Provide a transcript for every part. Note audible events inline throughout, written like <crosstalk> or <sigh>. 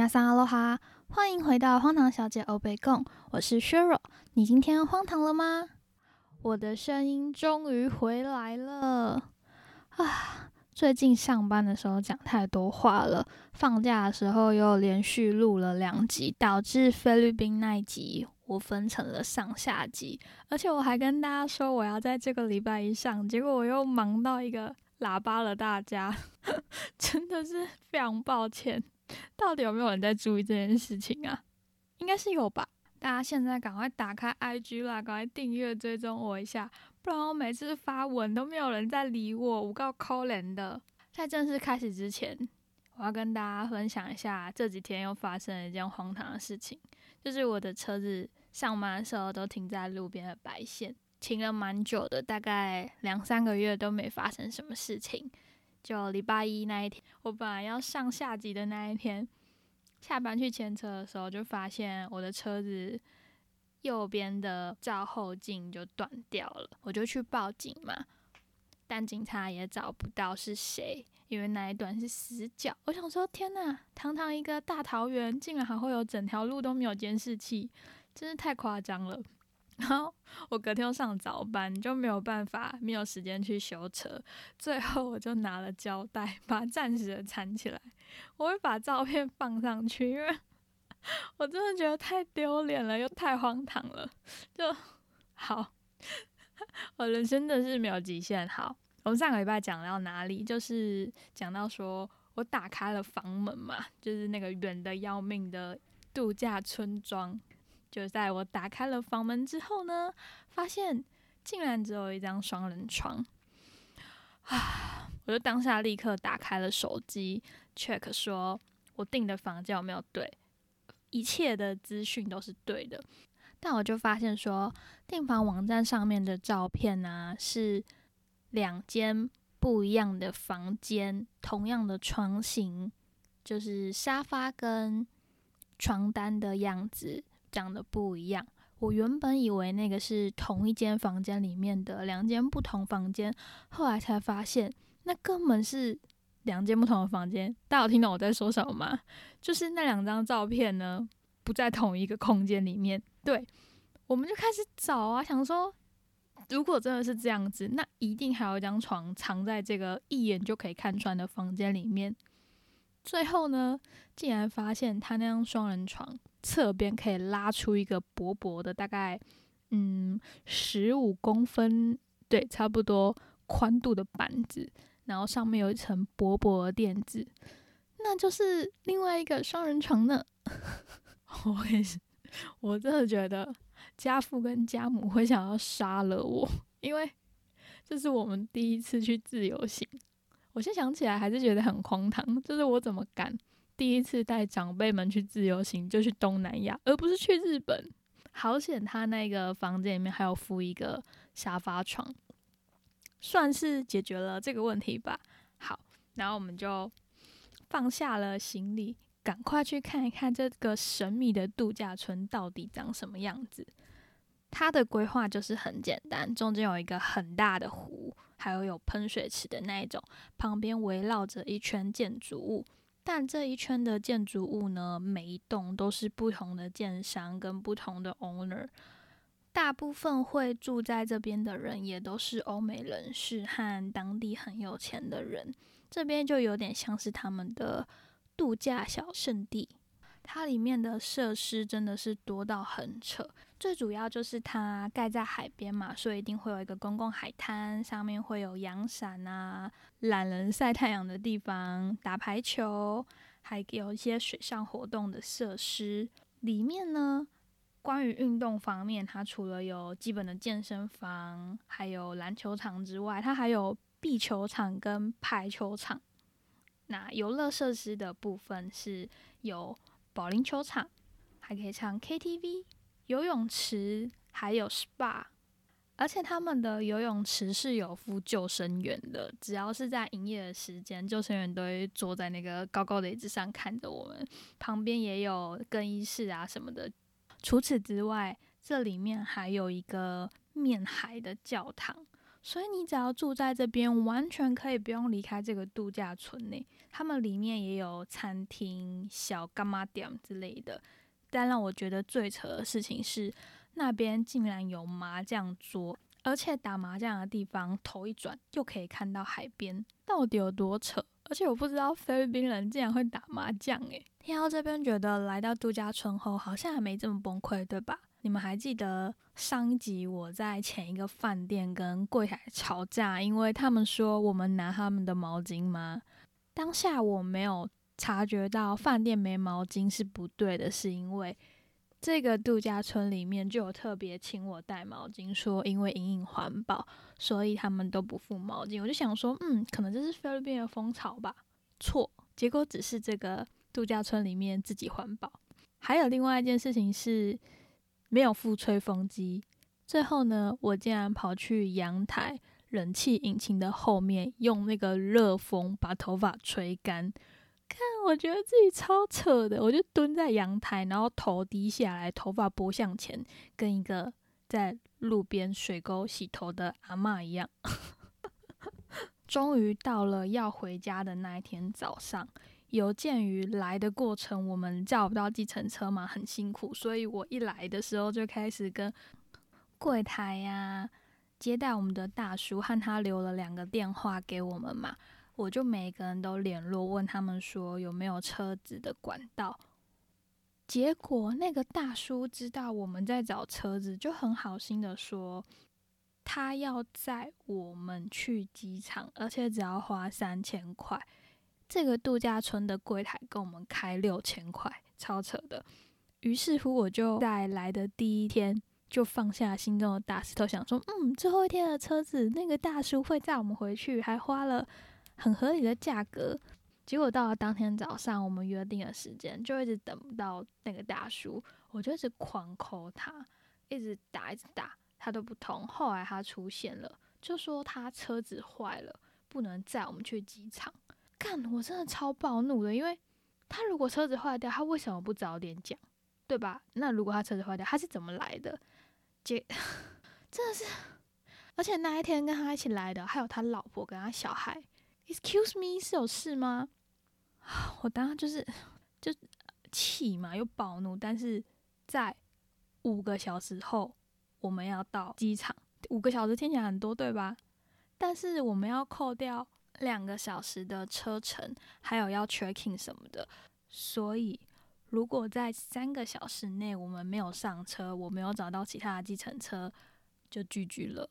大家阿罗哈，欢迎回到荒唐小姐欧贝贡，我是 Shirra。你今天荒唐了吗？我的声音终于回来了啊！最近上班的时候讲太多话了，放假的时候又连续录了两集，导致菲律宾那一集我分成了上下集，而且我还跟大家说我要在这个礼拜一上，结果我又忙到一个喇叭了，大家 <laughs> 真的是非常抱歉。到底有没有人在注意这件事情啊？应该是有吧。大家现在赶快打开 IG 啦，赶快订阅追踪我一下，不然我每次发文都没有人在理我，我告扣人的。在正式开始之前，我要跟大家分享一下这几天又发生了一件荒唐的事情，就是我的车子上班的时候都停在路边的白线，停了蛮久的，大概两三个月都没发生什么事情。就礼拜一那一天，我本来要上下级的那一天，下班去牵车的时候，就发现我的车子右边的照后镜就断掉了，我就去报警嘛，但警察也找不到是谁，因为那一段是死角。我想说，天呐，堂堂一个大桃园，竟然还会有整条路都没有监视器，真是太夸张了。然后我隔天要上早班，就没有办法，没有时间去修车。最后我就拿了胶带，把它暂时的缠起来。我会把照片放上去，因为我真的觉得太丢脸了，又太荒唐了。就好，我人生的是没有极限。好，我们上个礼拜讲到哪里？就是讲到说我打开了房门嘛，就是那个远的要命的度假村庄。就在我打开了房门之后呢，发现竟然只有一张双人床啊！我就当下立刻打开了手机 check，说我订的房间有没有对，一切的资讯都是对的。但我就发现说，订房网站上面的照片呢，是两间不一样的房间，同样的床型，就是沙发跟床单的样子。长得不一样。我原本以为那个是同一间房间里面的两间不同房间，后来才发现那根本是两间不同的房间。大家有听懂我在说什么吗？就是那两张照片呢不在同一个空间里面。对，我们就开始找啊，想说如果真的是这样子，那一定还有一张床藏在这个一眼就可以看穿的房间里面。最后呢，竟然发现他那张双人床。侧边可以拉出一个薄薄的，大概嗯十五公分，对，差不多宽度的板子，然后上面有一层薄薄的垫子，那就是另外一个双人床呢。<laughs> 我也是，我真的觉得家父跟家母会想要杀了我，因为这是我们第一次去自由行，我现在想起来还是觉得很荒唐，就是我怎么敢。第一次带长辈们去自由行，就去东南亚，而不是去日本。好险，他那个房间里面还有附一个沙发床，算是解决了这个问题吧。好，然后我们就放下了行李，赶快去看一看这个神秘的度假村到底长什么样子。它的规划就是很简单，中间有一个很大的湖，还有有喷水池的那一种，旁边围绕着一圈建筑物。但这一圈的建筑物呢，每一栋都是不同的建商跟不同的 owner，大部分会住在这边的人也都是欧美人士和当地很有钱的人，这边就有点像是他们的度假小圣地。它里面的设施真的是多到很扯，最主要就是它盖在海边嘛，所以一定会有一个公共海滩，上面会有阳伞啊，懒人晒太阳的地方，打排球，还有一些水上活动的设施。里面呢，关于运动方面，它除了有基本的健身房，还有篮球场之外，它还有壁球场跟排球场。那游乐设施的部分是有。保龄球场还可以唱 KTV，游泳池还有 SPA，而且他们的游泳池是有附救生员的，只要是在营业的时间，救生员都会坐在那个高高的椅子上看着我们。旁边也有更衣室啊什么的。除此之外，这里面还有一个面海的教堂，所以你只要住在这边，完全可以不用离开这个度假村内。他们里面也有餐厅、小干妈店之类的。但让我觉得最扯的事情是，那边竟然有麻将桌，而且打麻将的地方头一转就可以看到海边，到底有多扯？而且我不知道菲律宾人竟然会打麻将诶。听到这边觉得来到度假村后好像还没这么崩溃，对吧？你们还记得上集我在前一个饭店跟柜台吵架，因为他们说我们拿他们的毛巾吗？当下我没有察觉到饭店没毛巾是不对的，是因为这个度假村里面就有特别请我带毛巾，说因为隐隐环保，所以他们都不付毛巾。我就想说，嗯，可能这是菲律宾的风潮吧？错，结果只是这个度假村里面自己环保。还有另外一件事情是。没有付吹风机，最后呢，我竟然跑去阳台冷气引擎的后面，用那个热风把头发吹干。看，我觉得自己超扯的，我就蹲在阳台，然后头低下来，头发拨向前，跟一个在路边水沟洗头的阿妈一样。<laughs> 终于到了要回家的那一天早上。有鉴于来的过程，我们叫不到计程车嘛，很辛苦，所以我一来的时候就开始跟柜台呀接待我们的大叔和他留了两个电话给我们嘛，我就每个人都联络，问他们说有没有车子的管道。结果那个大叔知道我们在找车子，就很好心的说他要载我们去机场，而且只要花三千块。这个度假村的柜台跟我们开六千块，超扯的。于是乎，我就在来的第一天就放下心中的大石头，想说，嗯，最后一天的车子，那个大叔会载我们回去，还花了很合理的价格。结果到了当天早上，我们约定的时间，就一直等不到那个大叔，我就一直狂扣他，一直打，一直打，他都不通。后来他出现了，就说他车子坏了，不能载我们去机场。干，我真的超暴怒的，因为他如果车子坏掉，他为什么不早点讲，对吧？那如果他车子坏掉，他是怎么来的？这 <laughs> 真的是，而且那一天跟他一起来的还有他老婆跟他小孩。Excuse me，是有事吗？<sighs> 我当时就是就气嘛，又暴怒，但是在五个小时后我们要到机场，五个小时听起来很多，对吧？但是我们要扣掉。两个小时的车程，还有要 checking 什么的，所以如果在三个小时内我们没有上车，我没有找到其他的计程车，就拒绝了。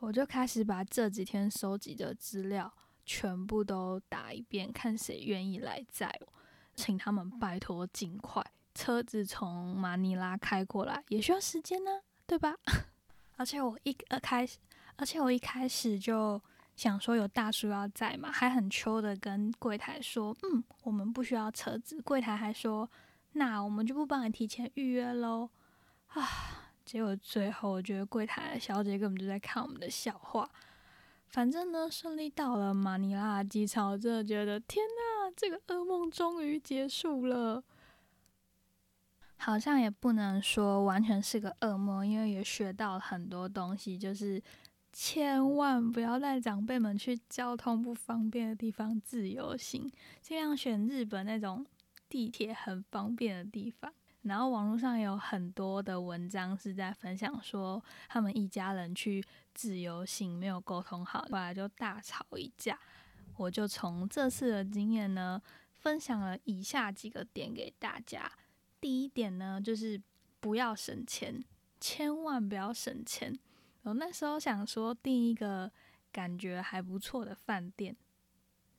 我就开始把这几天收集的资料全部都打一遍，看谁愿意来载我，请他们拜托尽快。车子从马尼拉开过来也需要时间呢，对吧？<laughs> 而且我一呃开始，而且我一开始就。想说有大叔要在嘛，还很秋的跟柜台说，嗯，我们不需要车子。柜台还说，那我们就不帮你提前预约喽。啊，结果最后我觉得柜台小姐根本就在看我们的笑话。反正呢，顺利到了马尼拉机场，我真的觉得天呐，这个噩梦终于结束了。好像也不能说完全是个噩梦，因为也学到了很多东西，就是。千万不要带长辈们去交通不方便的地方自由行，尽量选日本那种地铁很方便的地方。然后网络上有很多的文章是在分享说，他们一家人去自由行没有沟通好，后来就大吵一架。我就从这次的经验呢，分享了以下几个点给大家。第一点呢，就是不要省钱，千万不要省钱。我那时候想说订一个感觉还不错的饭店，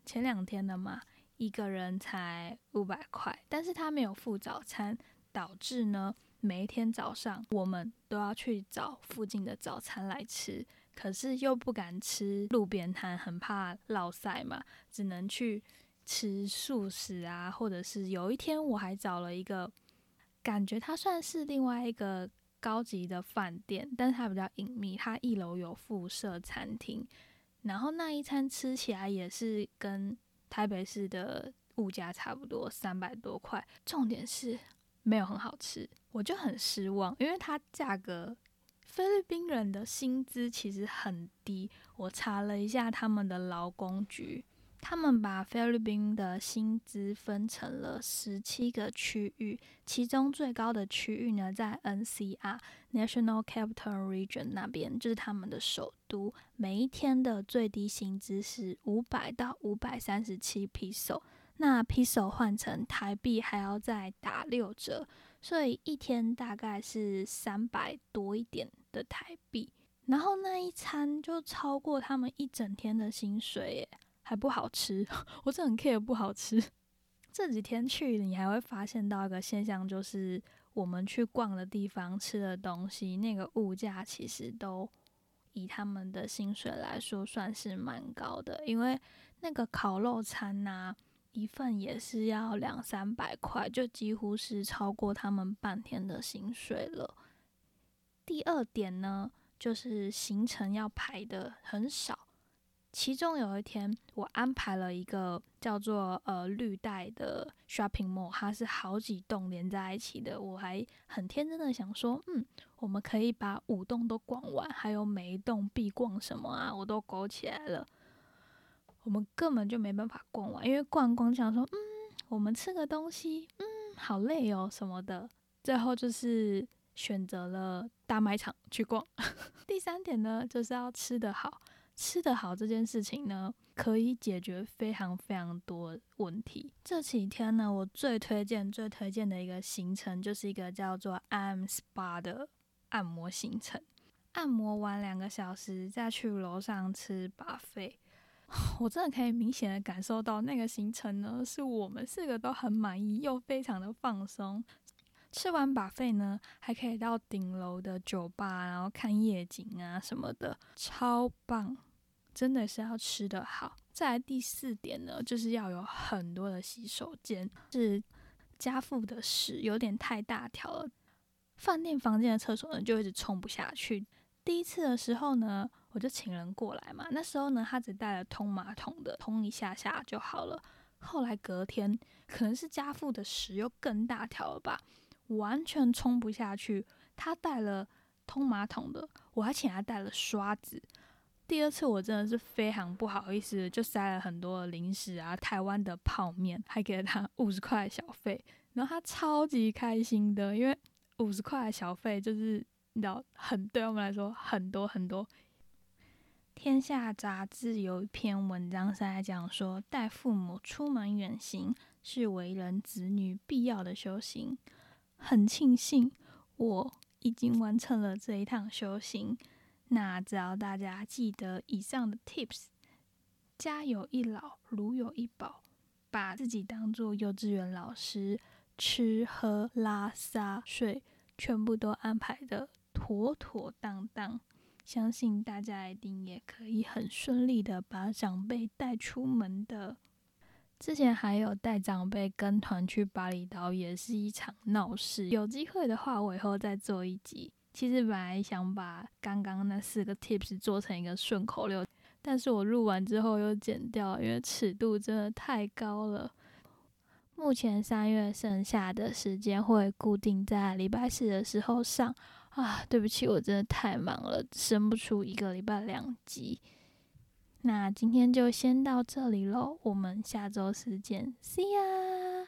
前两天的嘛，一个人才五百块，但是他没有付早餐，导致呢每一天早上我们都要去找附近的早餐来吃，可是又不敢吃路边摊，很怕落塞嘛，只能去吃素食啊，或者是有一天我还找了一个，感觉它算是另外一个。高级的饭店，但是它比较隐秘。它一楼有附设餐厅，然后那一餐吃起来也是跟台北市的物价差不多，三百多块。重点是没有很好吃，我就很失望，因为它价格菲律宾人的薪资其实很低，我查了一下他们的劳工局，他们把菲律宾的薪资分成了十七个区域，其中最高的区域呢在 NCR National Capital Region 那边，就是他们的首都，每一天的最低薪资是五百到五百三十七 peso，那 peso 换成台币还要再打六折。所以一天大概是三百多一点的台币，然后那一餐就超过他们一整天的薪水耶，还不好吃。<laughs> 我真的很 care 不好吃。<laughs> 这几天去，你还会发现到一个现象，就是我们去逛的地方吃的东西，那个物价其实都以他们的薪水来说算是蛮高的，因为那个烤肉餐呐。一份也是要两三百块，就几乎是超过他们半天的薪水了。第二点呢，就是行程要排的很少。其中有一天，我安排了一个叫做呃绿带的 shopping mall，它是好几栋连在一起的。我还很天真的想说，嗯，我们可以把五栋都逛完，还有每一栋必逛什么啊，我都勾起来了。我们根本就没办法逛完，因为逛光想说，嗯，我们吃个东西，嗯，好累哦什么的。最后就是选择了大卖场去逛。<laughs> 第三点呢，就是要吃得好，吃得好这件事情呢，可以解决非常非常多问题。这几天呢，我最推荐、最推荐的一个行程，就是一个叫做 I'm Spa 的按摩行程。按摩完两个小时，再去楼上吃 buffet。<laughs> 我真的可以明显的感受到，那个行程呢，是我们四个都很满意，又非常的放松。吃完把费呢，还可以到顶楼的酒吧，然后看夜景啊什么的，超棒！真的是要吃的好。再来第四点呢，就是要有很多的洗手间，是家父的屎有点太大条了，饭店房间的厕所呢就一直冲不下去。第一次的时候呢。我就请人过来嘛，那时候呢，他只带了通马桶的，通一下下就好了。后来隔天，可能是家父的屎又更大条了吧，完全冲不下去。他带了通马桶的，我还请他带了刷子。第二次我真的是非常不好意思，就塞了很多零食啊，台湾的泡面，还给了他五十块小费。然后他超级开心的，因为五十块小费就是你知道，很对我们来说很多很多。天下杂志有一篇文章是在讲说，带父母出门远行是为人子女必要的修行。很庆幸我已经完成了这一趟修行。那只要大家记得以上的 tips，家有一老，如有一宝，把自己当做幼稚园老师，吃喝拉撒睡全部都安排的妥妥当当。相信大家一定也可以很顺利的把长辈带出门的。之前还有带长辈跟团去巴厘岛，也是一场闹事。有机会的话，我以后再做一集。其实本来想把刚刚那四个 tips 做成一个顺口溜，但是我录完之后又剪掉，因为尺度真的太高了。目前三月剩下的时间会固定在礼拜四的时候上。啊，对不起，我真的太忙了，生不出一个礼拜两集。那今天就先到这里喽，我们下周四见，See ya。